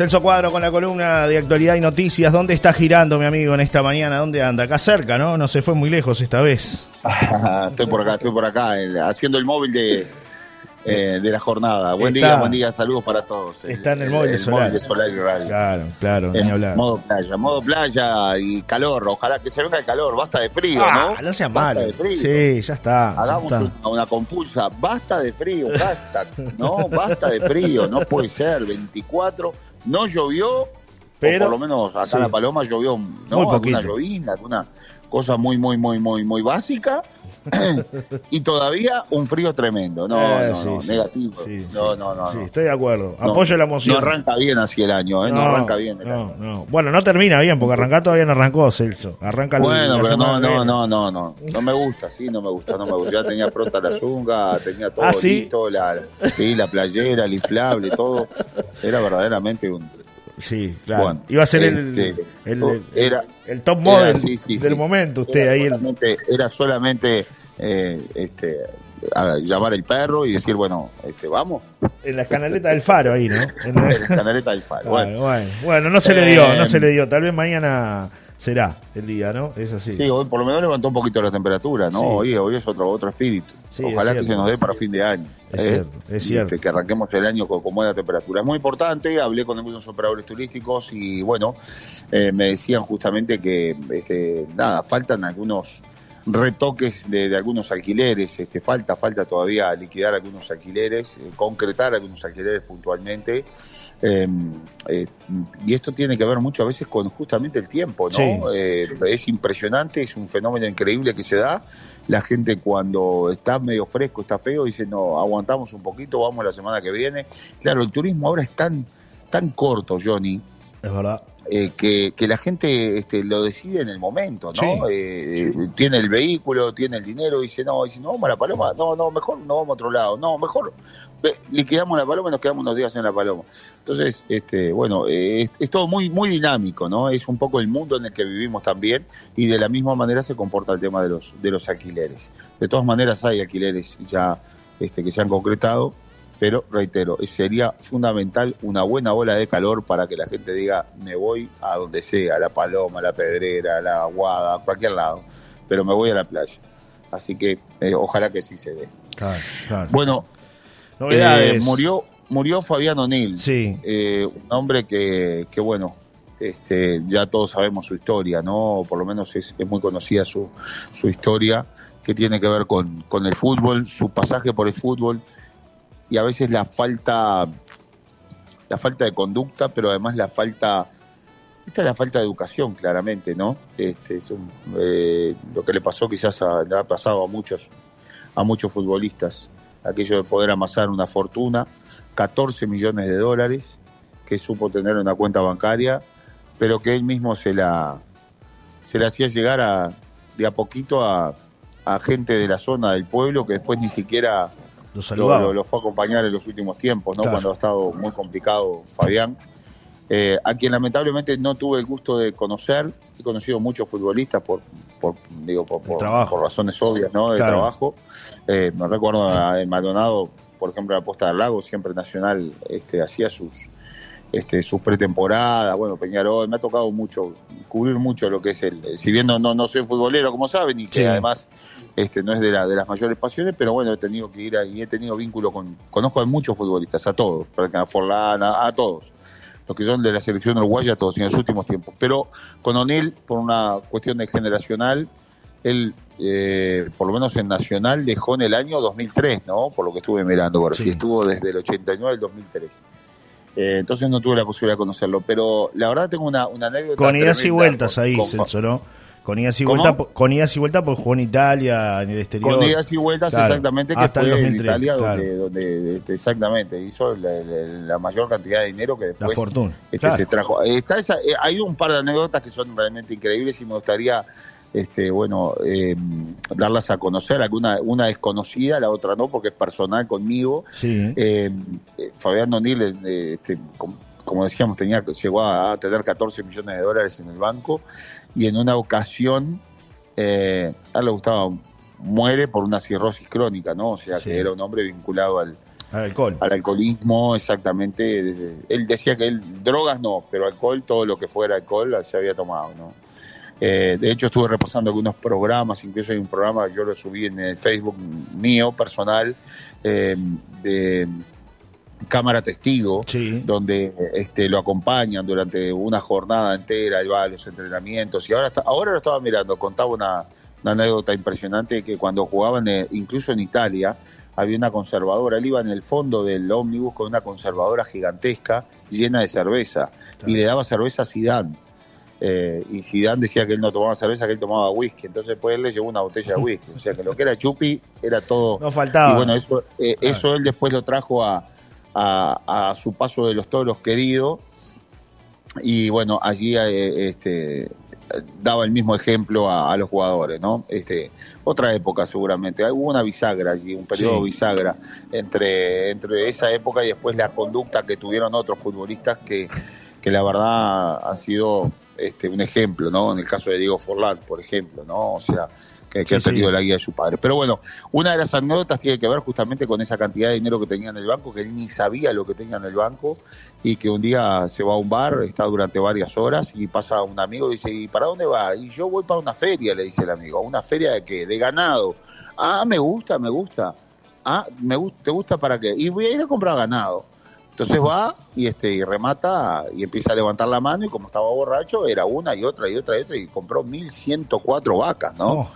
Celso Cuadro con la columna de actualidad y noticias. ¿Dónde está girando mi amigo en esta mañana? ¿Dónde anda? Acá cerca, ¿no? No se fue muy lejos esta vez. estoy por acá, estoy por acá, haciendo el móvil de, eh, de la jornada. Buen día, buen día, saludos para todos. Está en el, móvil, de, Solar. y Radio. Claro, claro, ni hablar. Modo playa, modo playa y calor. Ojalá que se venga el calor, basta de frío, ah, ¿no? No sea malo. Sí, ya está. Hagamos Una, compulsa, basta de frío, basta, ¿no? Basta de frío, no puede ser. 24, no llovió, pero por lo menos acá en La Paloma llovió, ¿no? Muy alguna llovina, alguna cosa muy, muy, muy, muy, muy básica. y todavía un frío tremendo. No, eh, no, no, negativo. no, no, no, Sí, estoy de acuerdo. Apoyo la moción. No arranca bien así el año, ¿eh? No, arranca bien. no, no. Bueno, no termina bien, porque arrancar todavía no arrancó, Celso. Arranca Bueno, pero no, no, no, no, no. No me gusta, sí, no me gusta, no me gusta. Ya tenía pronta la zunga, tenía todo ¿Ah, listo, la, sí, la playera, el inflable, todo. Era verdaderamente un Sí, claro. Iba a ser el, este, el, era, el top model del momento. Usted era ahí. Solamente, Era solamente eh, este, llamar el perro y decir, bueno, este, vamos. En la canaleta del faro ahí, ¿no? En la, canaleta del faro. Bueno, bueno, no se le dio, no se le dio. Tal vez mañana será el día, ¿no? Es así. Sí, hoy por lo menos levantó un poquito la temperatura, ¿no? Hoy, hoy es otro, otro espíritu. Ojalá que se nos dé para fin de año. Es ¿eh? cierto, es cierto. Que, arranquemos el año con, buena temperatura. Es muy importante, hablé con algunos operadores turísticos y bueno, eh, me decían justamente que, este, nada, faltan algunos retoques de, algunos alquileres, este, falta, falta todavía liquidar algunos alquileres, eh, concretar algunos alquileres puntualmente. Em, eh, y esto tiene que ver mucho a veces con justamente el tiempo, ¿no? Eh, es impresionante, es un fenómeno increíble que se da. La gente cuando está medio fresco, está feo, dice, no, aguantamos un poquito, vamos la semana que viene. Claro, el turismo ahora es tan, tan corto, Johnny. Es verdad. Eh, que, que, la gente este, lo decide en el momento, ¿no? tiene el vehículo, tiene el dinero, dice, no, dice, no, vamos a la paloma, no, no, mejor no vamos a otro lado, no, mejor liquidamos la paloma y nos quedamos unos días en la paloma. Entonces, este, bueno, es, todo muy, muy dinámico, ¿no? Es un poco el mundo en el que vivimos también y de la misma manera se comporta el tema de los, de los alquileres. De todas maneras hay alquileres ya este, que se han concretado, pero reitero, sería fundamental una buena ola de calor para que la gente diga, me voy a donde sea, a la paloma, a la pedrera, a la aguada, a cualquier lado, pero me voy a la playa. Así que eh, ojalá que sí se dé. Bueno, eh, murió, murió Fabián O'Neill. Sí. Eh, un hombre que, que, bueno, este, ya todos sabemos su historia, ¿no? Por lo menos es, muy conocida su, su historia, que tiene que ver con, con el fútbol, su pasaje por el fútbol y a veces la falta, la falta de conducta, pero además la falta, esta es la falta de educación, claramente, ¿no? Este, es eh, lo que le pasó quizás le ha pasado a muchos, a muchos futbolistas aquello de poder amasar una fortuna, 14 millones de dólares que supo tener una cuenta bancaria, pero que él mismo se la, se la hacía llegar a, de a poquito a, gente de la zona del pueblo que después ni siquiera lo, lo, fue a acompañar en los últimos tiempos, ¿no? cuando ha estado muy complicado Fabián. Eh, a quien lamentablemente no tuve el gusto de conocer, he conocido muchos futbolistas por, por digo, por, por, razones obvias, ¿no? De trabajo. Eh, me recuerdo en Maldonado, por ejemplo, en la Posta del Lago, siempre Nacional este, hacía sus este, sus pretemporadas, bueno, Peñarol, me ha tocado mucho, cubrir mucho lo que es el, si bien no, no, soy futbolero, como saben, y que además este, no es de, la, de las mayores pasiones, pero bueno, he tenido que ir ahí, he tenido vínculo con, conozco a muchos futbolistas, a todos, a Forlán, a, todos, los que son de la selección uruguaya, a todos, en los últimos tiempos, pero con O'Neill, por una cuestión de generacional, él, eh, por lo menos en Nacional, dejó en el año 2003, ¿no? Por lo que estuve mirando, pero sí. estuvo desde el 89 al 2003. Eh, entonces no tuve la posibilidad de conocerlo, pero la verdad tengo una, una anécdota. Con idas y vueltas ahí, Celso, ¿no? Con idas y vueltas, con idas y vueltas, pues jugó en Italia, en el exterior. Con idas y vueltas, exactamente, que fue en Italia, donde, este, exactamente hizo la, mayor cantidad de dinero que después la fortuna. Este, se trajo. Está esa, eh, hay un par de anécdotas que son realmente increíbles y me gustaría este, bueno, eh, darlas a conocer, alguna una desconocida, la otra no, porque es personal conmigo. Sí. Eh, Fabián Donil, eh, este, como, decíamos, tenía, llegó a tener 14 millones de dólares en el banco y en una ocasión, a él le gustaba, muere por una cirrosis crónica, ¿no? O sea, que era un hombre vinculado al, al alcohol. Al alcoholismo, exactamente. Él decía que él, drogas no, pero alcohol, todo lo que fuera alcohol se había tomado, ¿no? Eh, de hecho, estuve repasando algunos programas, incluso hay un programa que yo lo subí en el Facebook mío, personal, eh, de cámara testigo, donde este, lo acompañan durante una jornada entera, y va a los entrenamientos. Y ahora, ahora lo estaba mirando, contaba una, anécdota impresionante que cuando jugaban, eh, incluso en Italia, había una conservadora. Él iba en el fondo del ómnibus con una conservadora gigantesca llena de cerveza y le daba cerveza a Zidane. Eh, y Zidane decía que él no tomaba cerveza, que él tomaba whisky. Entonces después él le llevó una botella de whisky. O sea que lo que era chupi era todo. No faltaba. Y bueno, eso, eh, eso él después lo trajo a, a, su paso de los toros querido y bueno, allí eh, este, daba el mismo ejemplo a, los jugadores, ¿no? Este, otra época seguramente, hubo una bisagra allí, un periodo bisagra entre, entre esa época y después la conducta que tuvieron otros futbolistas que, que la verdad ha sido este, un ejemplo, ¿no? En el caso de Diego Forlán, por ejemplo, ¿no? O sea, que, ha tenido la guía de su padre. Pero bueno, una de las anécdotas tiene que ver justamente con esa cantidad de dinero que tenía en el banco, que él ni sabía lo que tenía en el banco y que un día se va a un bar, está durante varias horas y pasa un amigo y dice, ¿y para dónde va? Y yo voy para una feria, le dice el amigo. ¿Una feria de qué? De ganado. Ah, me gusta, me gusta. Ah, me gusta, ¿te gusta para qué? Y voy a ir a comprar ganado. Entonces va y este y remata y empieza a levantar la mano y como estaba borracho era una y otra y otra y otra y compró 1104 vacas, ¿no? Oh.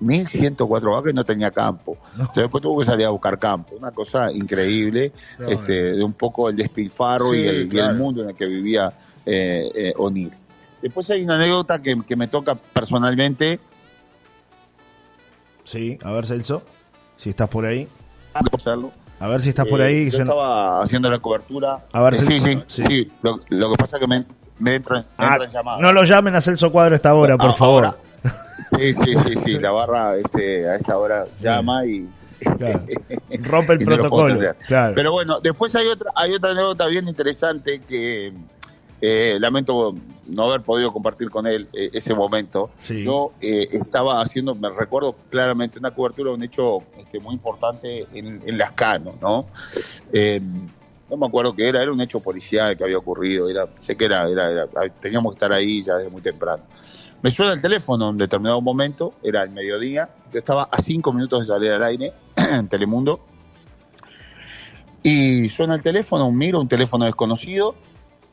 1104 vacas y no tenía campo. Entonces después tuvo que salir a buscar campo. Una cosa increíble, este, de un poco el despilfarro y, el, mundo en el que vivía eh, eh, O'Neill. Después hay una anécdota que, me toca personalmente. Sí, a ver Celso, si estás por ahí. A ver si estás por ahí. Eh, yo estaba haciendo la cobertura. A ver, sí, sí, sí, Lo, que pasa es que me, me entran, ah, llamadas. No lo llamen a Celso Cuadro esta hora, por favor. Sí, sí, sí, sí, la barra este, a esta hora llama y... Rompe el protocolo. Pero bueno, después hay otra, hay otra anécdota bien interesante que eh, lamento no haber podido compartir con él eh, ese momento. Yo eh, estaba haciendo, me recuerdo claramente, una cobertura de un hecho este, muy importante en, en Las Cano, ¿no? no me acuerdo qué era, era un hecho policial que había ocurrido, era, sé que era, era, teníamos que estar ahí ya desde muy temprano. Me suena el teléfono en determinado momento, era el mediodía, yo estaba a cinco minutos de salir al aire en Telemundo. Y suena el teléfono, miro un teléfono desconocido,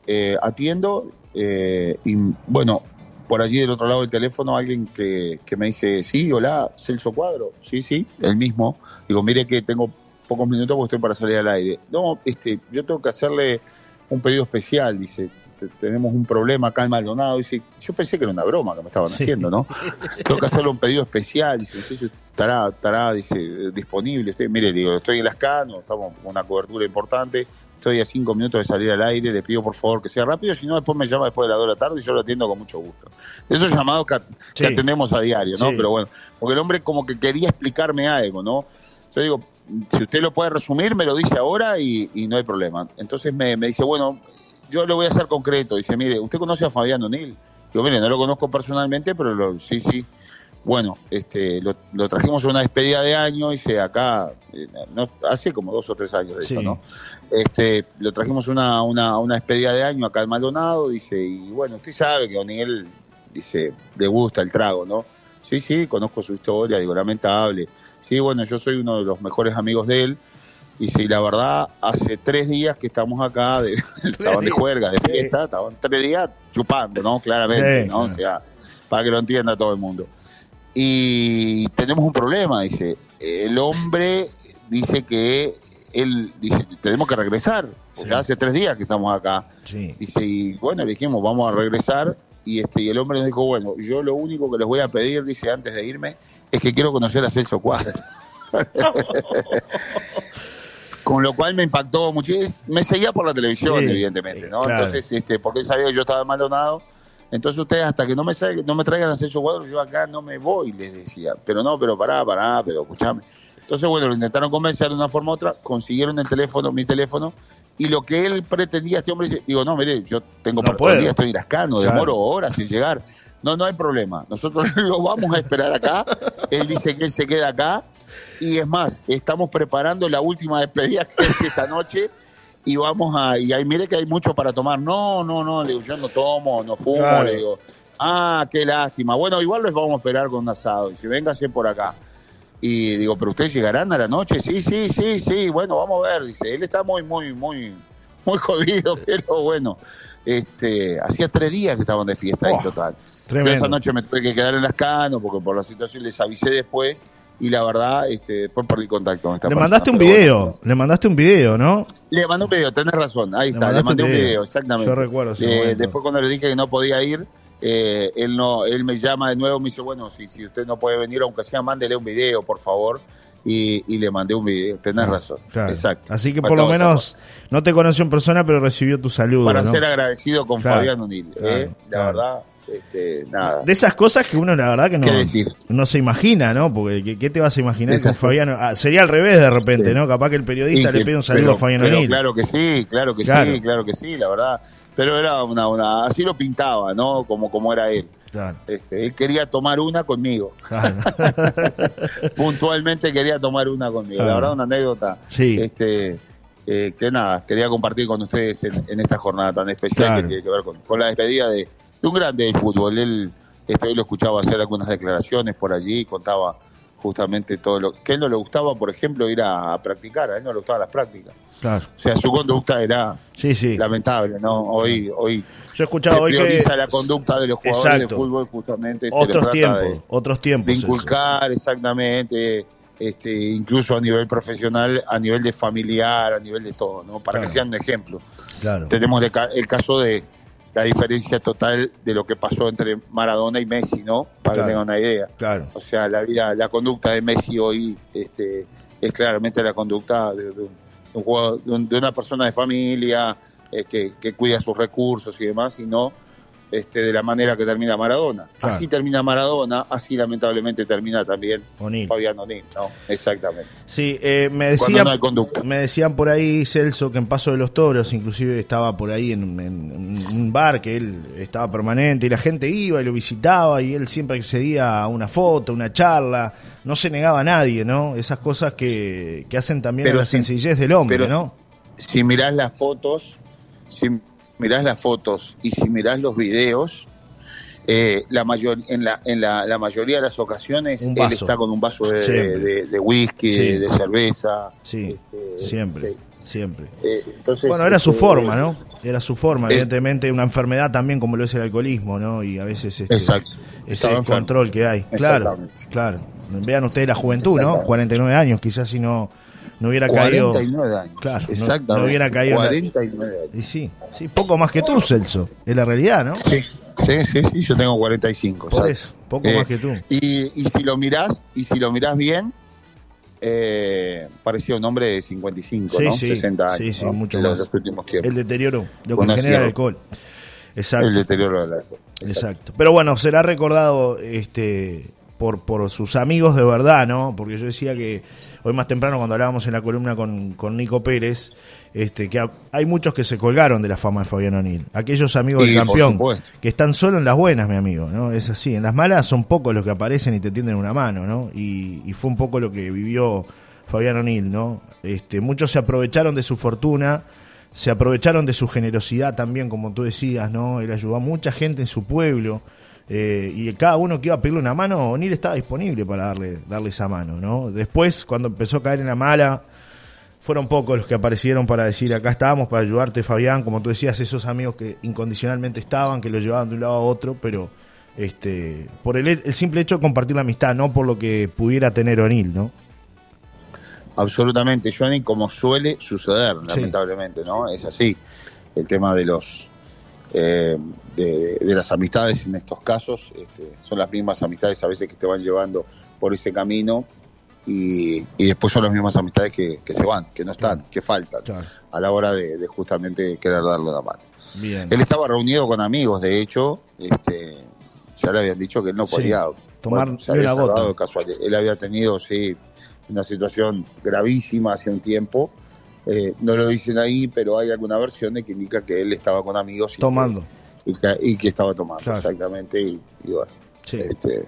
eh, atiendo eh, y bueno, por allí del otro lado del teléfono alguien que, me dice, sí, hola, Celso Cuadro, sí, sí, el mismo. Digo, mire que tengo pocos minutos porque estoy para salir al aire. No, este, yo tengo que hacerle un pedido especial, dice, tenemos un problema acá en Maldonado. Dice, yo pensé que era una broma que me estaban haciendo, ¿no? Tengo que hacerle un pedido especial. Dice, si estará, estará dice, disponible. Usted, mire, digo, estoy en las canas, estamos con una cobertura importante. Estoy a cinco minutos de salir al aire, le pido por favor que sea rápido, si no después me llama después de las dos de la tarde y yo lo atiendo con mucho gusto. Esos llamados que, que atendemos a diario, ¿no? Pero bueno, porque el hombre como que quería explicarme algo, ¿no? Yo digo, si usted lo puede resumir, me lo dice ahora y, no hay problema. Entonces me, me, dice, bueno, yo lo voy a hacer concreto. Dice, mire, ¿usted conoce a Fabián O'Neill? Digo, mire, no lo conozco personalmente, pero sí, sí. Bueno, este, lo, trajimos a una despedida de año, dice, acá, eh, no, hace como dos o tres años de eso, ¿no? Este, lo trajimos una, una, una despedida de año acá en Maldonado, dice, y bueno, usted sabe que O'Neill, dice, le gusta el trago, ¿no? Sí, sí, conozco su historia, digo, lamentable. Sí, bueno, yo soy uno de los mejores amigos de él, y si la verdad, hace tres días que estamos acá, de, estaban de juerga, de fiesta, estaban tres días chupando, ¿no? Claramente, ¿no? O sea, para que lo entienda todo el mundo. Y tenemos un problema, dice. El hombre dice que él dice, tenemos que regresar, ya hace tres días que estamos acá. Dice, y bueno, le dijimos, vamos a regresar. Y este y el hombre nos dijo, bueno, yo lo único que les voy a pedir, dice, antes de irme, es que quiero conocer a Celso Cuadro. Con lo cual me impactó mucho. Me seguía por la televisión, evidentemente, ¿no? Entonces, este, porque él sabía que yo estaba Maldonado. Entonces ustedes, hasta que no me, no me traigan a Celso Cuadro, yo acá no me voy, les decía. Pero no, pero pará, pará, pero escuchame. Entonces, bueno, lo intentaron convencer de una forma u otra, consiguieron el teléfono, mi teléfono, y lo que él pretendía, este hombre dice, digo, no, mire, yo tengo no para día, estoy irascano, demoro horas sin llegar. No, no hay problema. Nosotros lo vamos a esperar acá. Él dice que él se queda acá Y es más, estamos preparando la última despedida que es esta noche y vamos a, y ahí mire que hay mucho para tomar. No, no, no, le digo, yo no tomo, no fumo, Claro. le digo, ah, qué lástima. Bueno, igual les vamos a esperar con un asado. Y si véngase por acá. Y digo, pero ustedes llegarán a la noche, sí, sí, sí, sí, bueno, vamos a ver, dice, él está muy, muy, muy, muy jodido, pero bueno, este, hacía tres días que estaban de fiesta ahí Oh, total. Yo esa noche me tuve que quedar en las canos porque por la situación les avisé después y la verdad, este, después perdí contacto con esta Le persona, mandaste un video, bueno. le mandaste un video, ¿no? Le mandé un video, tenés razón, ahí Le está, le mandé un video. video, exactamente. Yo recuerdo ese Eh, después cuando le dije que no podía ir, eh, él no, él me llama de nuevo, me dice, bueno, si, si usted no puede venir, aunque sea, mándele un video, por favor. Y, y le mandé un video, tenés razón. Claro. Exacto. Así que por lo menos no te conoció en persona, pero recibió tu saludo. para ¿no? ser agradecido con Claro, Fabián Unil. claro, ¿eh? La claro. verdad, este, nada. De esas cosas que uno la verdad que no, no se imagina, ¿no? Porque ¿qué, qué te vas a imaginar con Fabián? Ah, sería al revés de repente, Sí. ¿no? Capaz que el periodista le pide un saludo pero- a Fabián O'Neill. Claro que sí, claro que Claro. sí, claro que sí, la verdad. Pero era una, una, así lo pintaba, ¿no? Como, como era él. Claro, Este, él quería tomar una conmigo. claro. Puntualmente quería tomar una conmigo. Claro. La verdad, una anécdota. Sí. Este, eh, que nada, quería compartir con ustedes en, en esta jornada tan especial que tiene que ver con, con la despedida de, de un grande del fútbol. Él, este, hoy lo escuchaba hacer algunas declaraciones por allí, contaba justamente todo lo que a él no le gustaba, por ejemplo, ir a, a practicar, a él no le gustaban las prácticas. claro. O sea, su conducta era Sí, sí. lamentable, ¿no? Hoy, hoy Yo he se escuchado hoy que prioriza la conducta de los jugadores Exacto. de fútbol justamente. se otros tiempos, de- otros tiempos. de eso. inculcar exactamente, este, incluso a nivel profesional, a nivel de familiar, a nivel de todo, ¿no? Para Claro. que sean un ejemplo. Claro. Tenemos el caso de la diferencia total de lo que pasó entre Maradona y Messi, ¿no? Para Claro. que tengan una idea. Claro. O sea, la vida, la conducta de Messi hoy este, es claramente la conducta de, de un, de un jugador- de un- de una persona de familia eh, que, que cuida sus recursos y demás, y no este, de la manera que termina Maradona. Claro. Así termina Maradona, así lamentablemente termina también O'Neill. Fabián O'Neill, ¿no? Exactamente. Sí, eh, me decían, no me decían por ahí, Celso, que en Paso de los Toros, inclusive estaba por ahí en, un bar que él estaba permanente y la gente iba y lo visitaba y él siempre accedía a una foto, una charla, no se negaba a nadie, ¿no? Esas cosas que, que hacen también Pero a la si- sencillez del hombre, pero ¿no? Si mirás las fotos, si mirás las fotos y si mirás los videos, eh, la mayor, en, la, en la, la mayoría de las ocasiones él está con un vaso de, de- de whisky, Sí. de, de cerveza. Sí, Este, siempre, sí. siempre. Eh, entonces, Bueno, era su este, forma, ¿no? Era su forma, Eh, evidentemente, una enfermedad también como lo es el alcoholismo, ¿no? Y a veces este, Exacto. ese descontrol que hay. Claro, claro. Vean ustedes la juventud, ¿no? Exactamente. 49 años, quizás si no, no hubiera caído... 49 años. Claro, Exactamente. no hubiera caído en la- 49 años. Y sí, sí, poco más que tú, Celso. Es la realidad, ¿no? Sí, sí, sí, sí, yo tengo 45. Por exacto. eso, poco Eh, más que tú. Y, y si lo mirás, y si lo mirás bien, eh, parecía un hombre de 55, Sí, ¿no? sí, 60 años. sí, sí, ¿no? mucho los, más. los últimos tiempos. El deterioro, lo que genera el alcohol. Exacto. El deterioro de la Exacto. Pero bueno, será recordado este por, por sus amigos de verdad, ¿no? Porque yo decía que hoy más temprano cuando hablábamos en la columna con, con Nico Pérez, este, que ha- hay muchos que se colgaron de la fama de Fabián O'Neill. Aquellos amigos del campeón, que están solo en las buenas, mi amigo, ¿no? Es así. En las malas son pocos los que aparecen y te tienden una mano, ¿no? Y, y fue un poco lo que vivió Fabián O'Neill, ¿no? Este, muchos se aprovecharon de su fortuna, se aprovecharon de su generosidad también, como tú decías, ¿no? Él ayudó a mucha gente en su pueblo. Eh, y cada uno que iba a pedirle una mano, O'Neill estaba disponible para darle, darle esa mano, ¿no? Después, cuando empezó a caer en la mala, fueron pocos los que aparecieron para decir, acá estábamos para ayudarte, Fabián, como tú decías, esos amigos que incondicionalmente estaban, que lo llevaban de un lado a otro, pero este por el, el simple hecho de compartir la amistad, no por lo que pudiera tener O'Neill, ¿no? Absolutamente, Johnny, como suele suceder, Sí. lamentablemente, ¿no? Es así. El tema de los eh, de, de las amistades en estos casos este, son las mismas amistades a veces que te van llevando por ese camino y, y después son las mismas amistades que, que se van, que no están, Claro. que faltan Claro. a la hora de, de justamente querer darle la mano. Bien. Él estaba reunido con amigos, de hecho, este, ya le habían dicho que él no Sí, podía tomar se ni había una gota. Él había tenido, sí, una situación gravísima hace un tiempo. Eh, no lo dicen ahí, pero hay alguna versión de que indica que él estaba con amigos y, Tomando. Que, y, que, y que estaba tomando, Claro. exactamente. Y, y bueno, Este,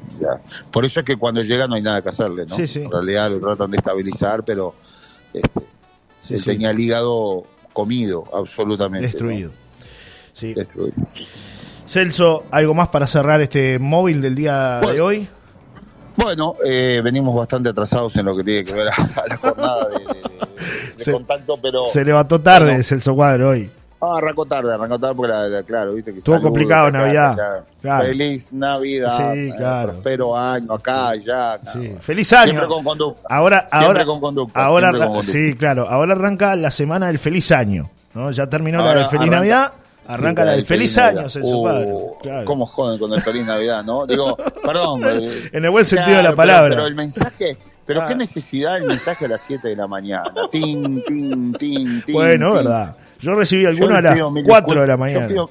Por eso es que cuando llega no hay nada que hacerle, ¿no? En realidad lo tratan de estabilizar, pero este, él tenía el hígado comido, absolutamente. Destruido. Sí. Destruido. Celso, ¿algo más para cerrar este móvil del día de hoy? Bueno, eh, venimos bastante atrasados en lo que tiene que ver a, la jornada de, contacto, pero... Se levantó tarde Celso Cuadro hoy. Ah, arrancó tarde, arrancó tarde porque, la, claro, viste que... Estuvo complicado Navidad. Feliz Navidad. Sí, claro. Prospero año acá, y allá. Sí. Feliz año. Siempre con conducta. Ahora, ahora, con conducta. Ahora, sí, claro. Ahora arranca la semana del feliz año. ¿no? Ya terminó la del feliz Navidad. Arranca la del feliz, año, Celso uh, ¿Cómo joden con el feliz Navidad, no? Digo, perdón. Eh, en el buen sentido de la palabra. Pero, el mensaje, pero qué ah. necesidad el mensaje a las 7 de la mañana. Tin, tin, tin, tin. Bueno, verdad. Yo recibí alguno a las 4 de la mañana yo pido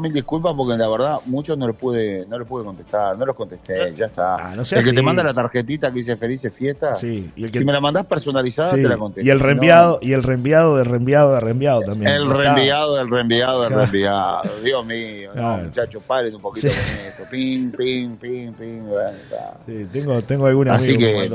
mil disculpas porque la verdad muchos no los pude, no los pude contestar, no los contesté, ya está. Ah, el que te manda la tarjetita que dice felices fiestas, sí, y el que... si me la mandás personalizada te la contesto. Y el reenviado, y el reenviado de reenviado de reenviado también. El reenviado del reenviado del reenviado. Dios mío, muchachos, paren un poquito con esto. Pim, pim, pim, pim. sí, tengo, tengo alguna Así que,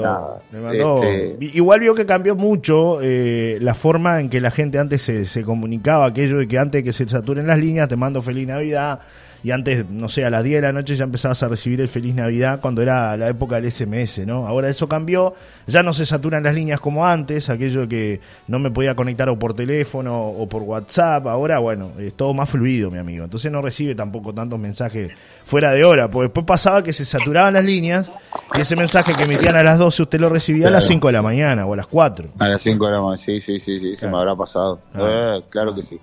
me mandó, este Igual vio que cambió mucho eh, la forma en que la gente antes se, se comunicaba, aquello de que antes de que se saturen las líneas te Feliz Navidad. Y antes, no sé, a las 10 de la noche ya empezabas a recibir el Feliz Navidad cuando era la época del SMS, ¿no? Ahora eso cambió, ya no se saturan las líneas como antes, aquello que no me podía conectar o por teléfono o por WhatsApp, ahora, bueno, es todo más fluido, mi amigo. Entonces no recibe tampoco tantos mensajes fuera de hora, porque después pasaba que se saturaban las líneas y ese mensaje que emitían a las 12 usted lo recibía a las 5 de la mañana o a las 4. A las 5 de la mañana, sí, sí, sí, sí, se me habrá pasado. Ah. Eh, claro que sí.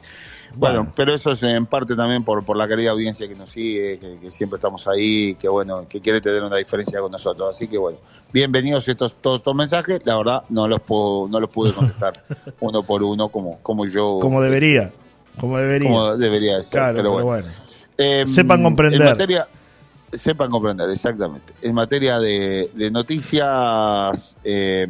Bueno, pero eso es en parte también por, por la querida audiencia que nos sigue, que, siempre estamos ahí, que bueno, que quiere tener una diferencia con nosotros. Así que bueno, bienvenidos estos todos estos mensajes. La verdad no los puedo, no los pude contestar uno por uno como, como yo. Como debería, como debería. Como debería ser. pero, bueno. Em, sepan comprender. En materia, sepan comprender, exactamente. En materia de, de noticias. Eh,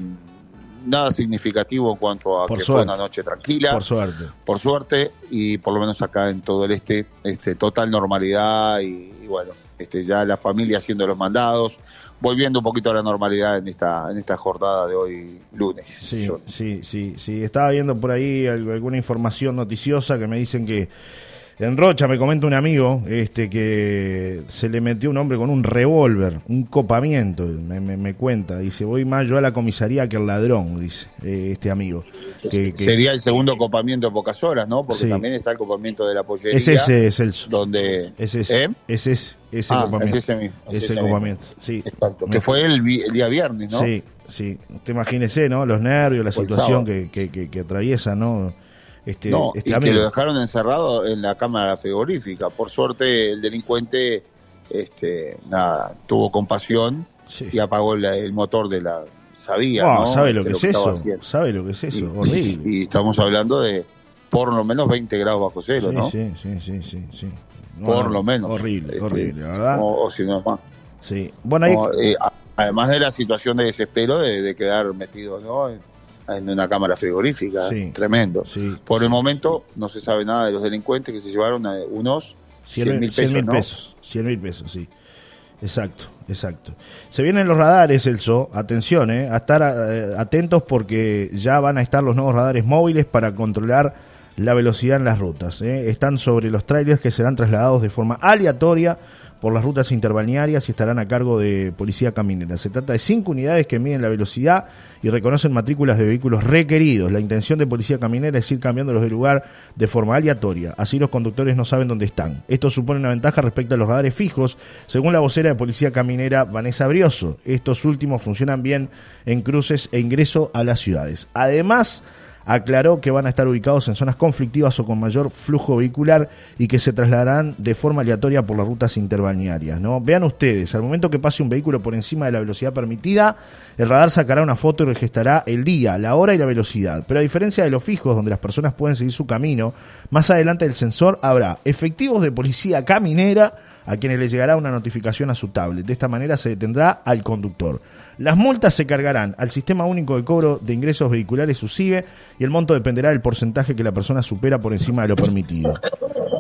nada significativo en cuanto a que fue una noche tranquila. Por suerte. Por suerte, y por lo menos acá en todo el este, este total normalidad y, bueno, este ya la familia haciendo los mandados, volviendo un poquito a la normalidad en esta, en esta jornada de hoy lunes. Sí, sí, sí, sí. Estaba viendo por ahí alguna información noticiosa que me dicen que en Rocha me comenta un amigo este que se le metió un hombre con un revólver, un copamiento, me, cuenta. Dice, voy más yo a la comisaría que el ladrón, dice eh, este amigo. Sería el segundo copamiento de pocas horas, ¿no? Porque también está el copamiento de la pollería. Es ese, es el... Donde... Es ese, ¿Eh? es ese, ese ah, copamiento. Es ese mismo. ese, copamiento, sí. Que fue el, día viernes, ¿no? Sí, sí. Usted imagínese, ¿no? Los nervios, la situación que, que, que atraviesa, ¿no? Este, no, este y que lo dejaron encerrado en la cámara frigorífica. Por suerte el delincuente este, nada, tuvo compasión y apagó el motor de la... Sabía, ¿no? ¿Sabe lo que, es eso? ¿Sabe lo que es eso? Y, Horrible. Y estamos hablando de por lo menos 20 grados bajo cero, ¿no? Sí, sí, sí, sí. sí. por lo menos. Horrible, este, horrible, ¿verdad? O, si no es más. Sí. Bueno, ahí... Eh, además de la situación de desespero de, de quedar metido, ¿no? En una cámara frigorífica, tremendo. Por el momento no se sabe nada de los delincuentes que se llevaron a unos 100 mil pesos. 100 pesos, 100 mil pesos, sí. Exacto, exacto. Se vienen los radares, Elso, atención, eh, a estar eh, atentos porque ya van a estar los nuevos radares móviles para controlar la velocidad en las rutas. Eh. Están sobre los trailers que serán trasladados de forma aleatoria por las rutas interbalnearias y estarán a cargo de Policía Caminera. Se trata de cinco unidades que miden la velocidad y reconocen matrículas de vehículos requeridos. La intención de Policía Caminera es ir cambiándolos de lugar de forma aleatoria. Así los conductores no saben dónde están. Esto supone una ventaja respecto a los radares fijos, según la vocera de Policía Caminera Vanessa Brioso. Estos últimos funcionan bien en cruces e ingreso a las ciudades. Además, aclaró que van a estar ubicados en zonas conflictivas o con mayor flujo vehicular y que se trasladarán de forma aleatoria por las rutas interbalnearias. ¿no? Vean ustedes, al momento que pase un vehículo por encima de la velocidad permitida, el radar sacará una foto y registrará el día, la hora y la velocidad. Pero a diferencia de los fijos, donde las personas pueden seguir su camino, más adelante del sensor habrá efectivos de policía caminera a quienes les llegará una notificación a su tablet. De esta manera se detendrá al conductor. Las multas se cargarán al Sistema Único de Cobro de Ingresos Vehiculares SUSIBE y el monto dependerá del porcentaje que la persona supera por encima de lo permitido.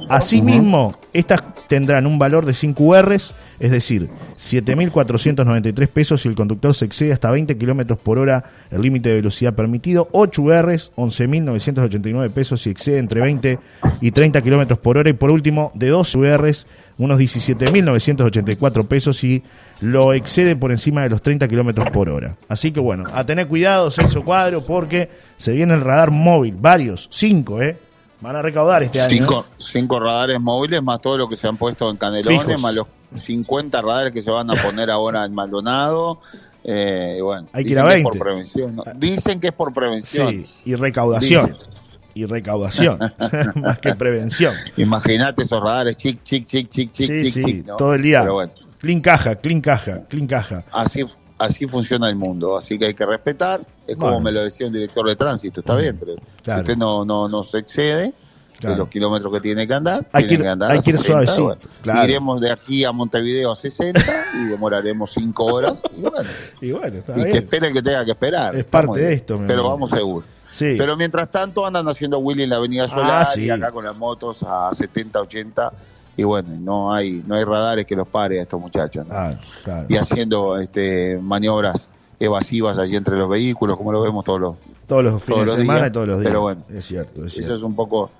Asimismo, estas tendrán un valor de 5 URs, es decir, 7.493 pesos si el conductor se excede hasta 20 kilómetros por hora el límite de velocidad permitido, 8 URs, 11.989 pesos si excede entre 20 y 30 kilómetros por hora, y por último, de 12 URs, unos 17.984 pesos si lo excede por encima de los 30 kilómetros por hora. Así que bueno, a tener cuidado, Celso Cuadro, porque se viene el radar móvil, varios, 5, ¿eh? Van a recaudar este año. Cinco, ¿eh? cinco radares móviles, más todo lo que se han puesto en Canelones, Fijos. más los 50 radares que se van a poner ahora en Maldonado. Eh, y bueno, Hay que ir a dicen 20. por prevención. ¿no? Dicen que es por prevención. Sí, y recaudación. Dicen. Y recaudación, más que prevención. Imagínate esos radares, chic, chic, chic, chic, chic, Sí, chic, sí, chic, ¿no? todo el día. Pero bueno, Clean caja, clean caja, clean caja. así, así funciona el mundo, así que hay que respetar. Es como Bueno. me lo decía un director de tránsito, está bien, pero Claro. si usted no, no, no se excede Claro. de los kilómetros que tiene que andar, Hay que que andar hay a que ir 60, suavecito, claro. Iremos de aquí a Montevideo a 60 y demoraremos 5 horas. Y bueno, Y bueno, y que espere el que tenga que esperar. Es parte de esto, Pero vamos seguro. Sí, Pero mientras tanto andan haciendo Willy en la Avenida Ah, Solar sí. y acá con las motos a 70, 80 y bueno, no hay no hay radares que los pare a estos muchachos. ¿no? Ah, claro. Y haciendo este maniobras evasivas allí entre los vehículos, como lo vemos todos los. todos los fines todos de los semana días, y todos los días. pero bueno. es cierto, es Eso cierto. es un poco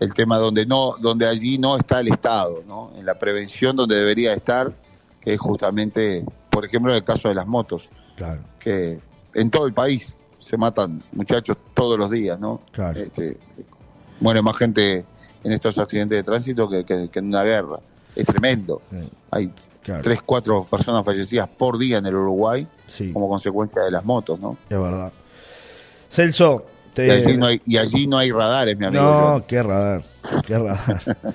el tema donde no donde allí no está el Estado, ¿no? En la prevención donde debería estar, que es justamente, por ejemplo, en el caso de las motos, Claro, que en todo el país se matan muchachos todos los días, ¿no? Claro. Este, muere más gente en estos accidentes de tránsito que, que- que en una guerra. Es tremendo. sí, Hay claro. tres, cuatro personas fallecidas por día en el Uruguay Sí, como consecuencia de las motos, ¿no? es verdad. Celso, te... Y, allí no hay, y allí no hay radares, mi amigo. No, qué radar, qué radar.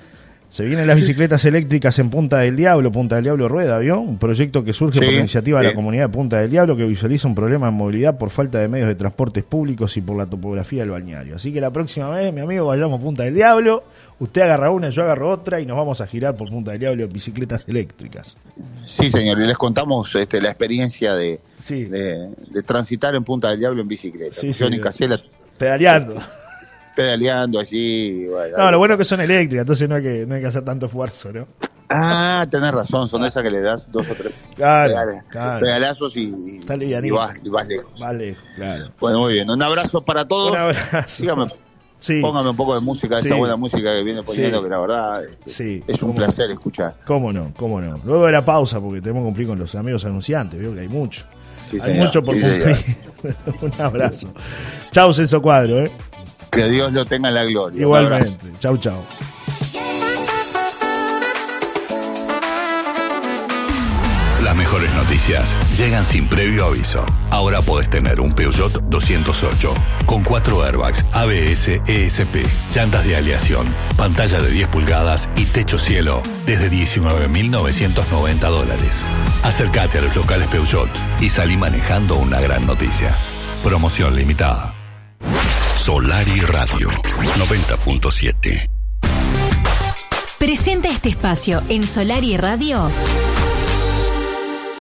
Se vienen las bicicletas eléctricas en Punta del Diablo, Punta del Diablo Rueda, ¿vio? Un proyecto que surge Sí, por iniciativa de la sí. comunidad de Punta del Diablo que visualiza un problema de movilidad por falta de medios de transportes públicos y por la topografía del balneario. Así que la próxima vez, mi amigo, vayamos a Punta del Diablo, usted agarra una, yo agarro otra y nos vamos a girar por Punta del Diablo en bicicletas eléctricas. Sí, señor, y les contamos este, la experiencia de, Sí, de, de transitar en Punta del Diablo en bicicleta. Sí, Johnny sí. Casella pedaleando. Pedaleando allí. bueno, No, lo bueno es que son eléctricas, entonces no hay que, no hay que hacer tanto esfuerzo, ¿no? Ah, tenés razón, son esas que le das dos o tres Claro, pedales- claro. pedalazos y, vas, y vas lejos. Vale, claro. Bueno, muy bien. Un abrazo para todos. Un abrazo. Sí, póngame un poco de música, Sí. esa buena música que viene poniendo, Sí. que la verdad este, sí. es un placer escuchar. Cómo no, cómo no. Luego de la pausa, porque tenemos que cumplir con los amigos anunciantes, veo que hay mucho. Sí, hay señor. mucho por cumplir. Un abrazo. Chau, Celso Cuadro, ¿eh? Que Dios lo tenga en la gloria. Igualmente. Chau, chau. Las mejores noticias llegan sin previo aviso. Ahora podés tener un Peugeot 208 con 4 airbags, ABS, ESP, llantas de aleación, pantalla de 10 pulgadas y techo cielo desde 19.990 dólares. Acércate a los locales Peugeot y salí manejando una gran noticia. Promoción limitada. Solari Radio 90.7. Presenta este espacio en Solar y Radio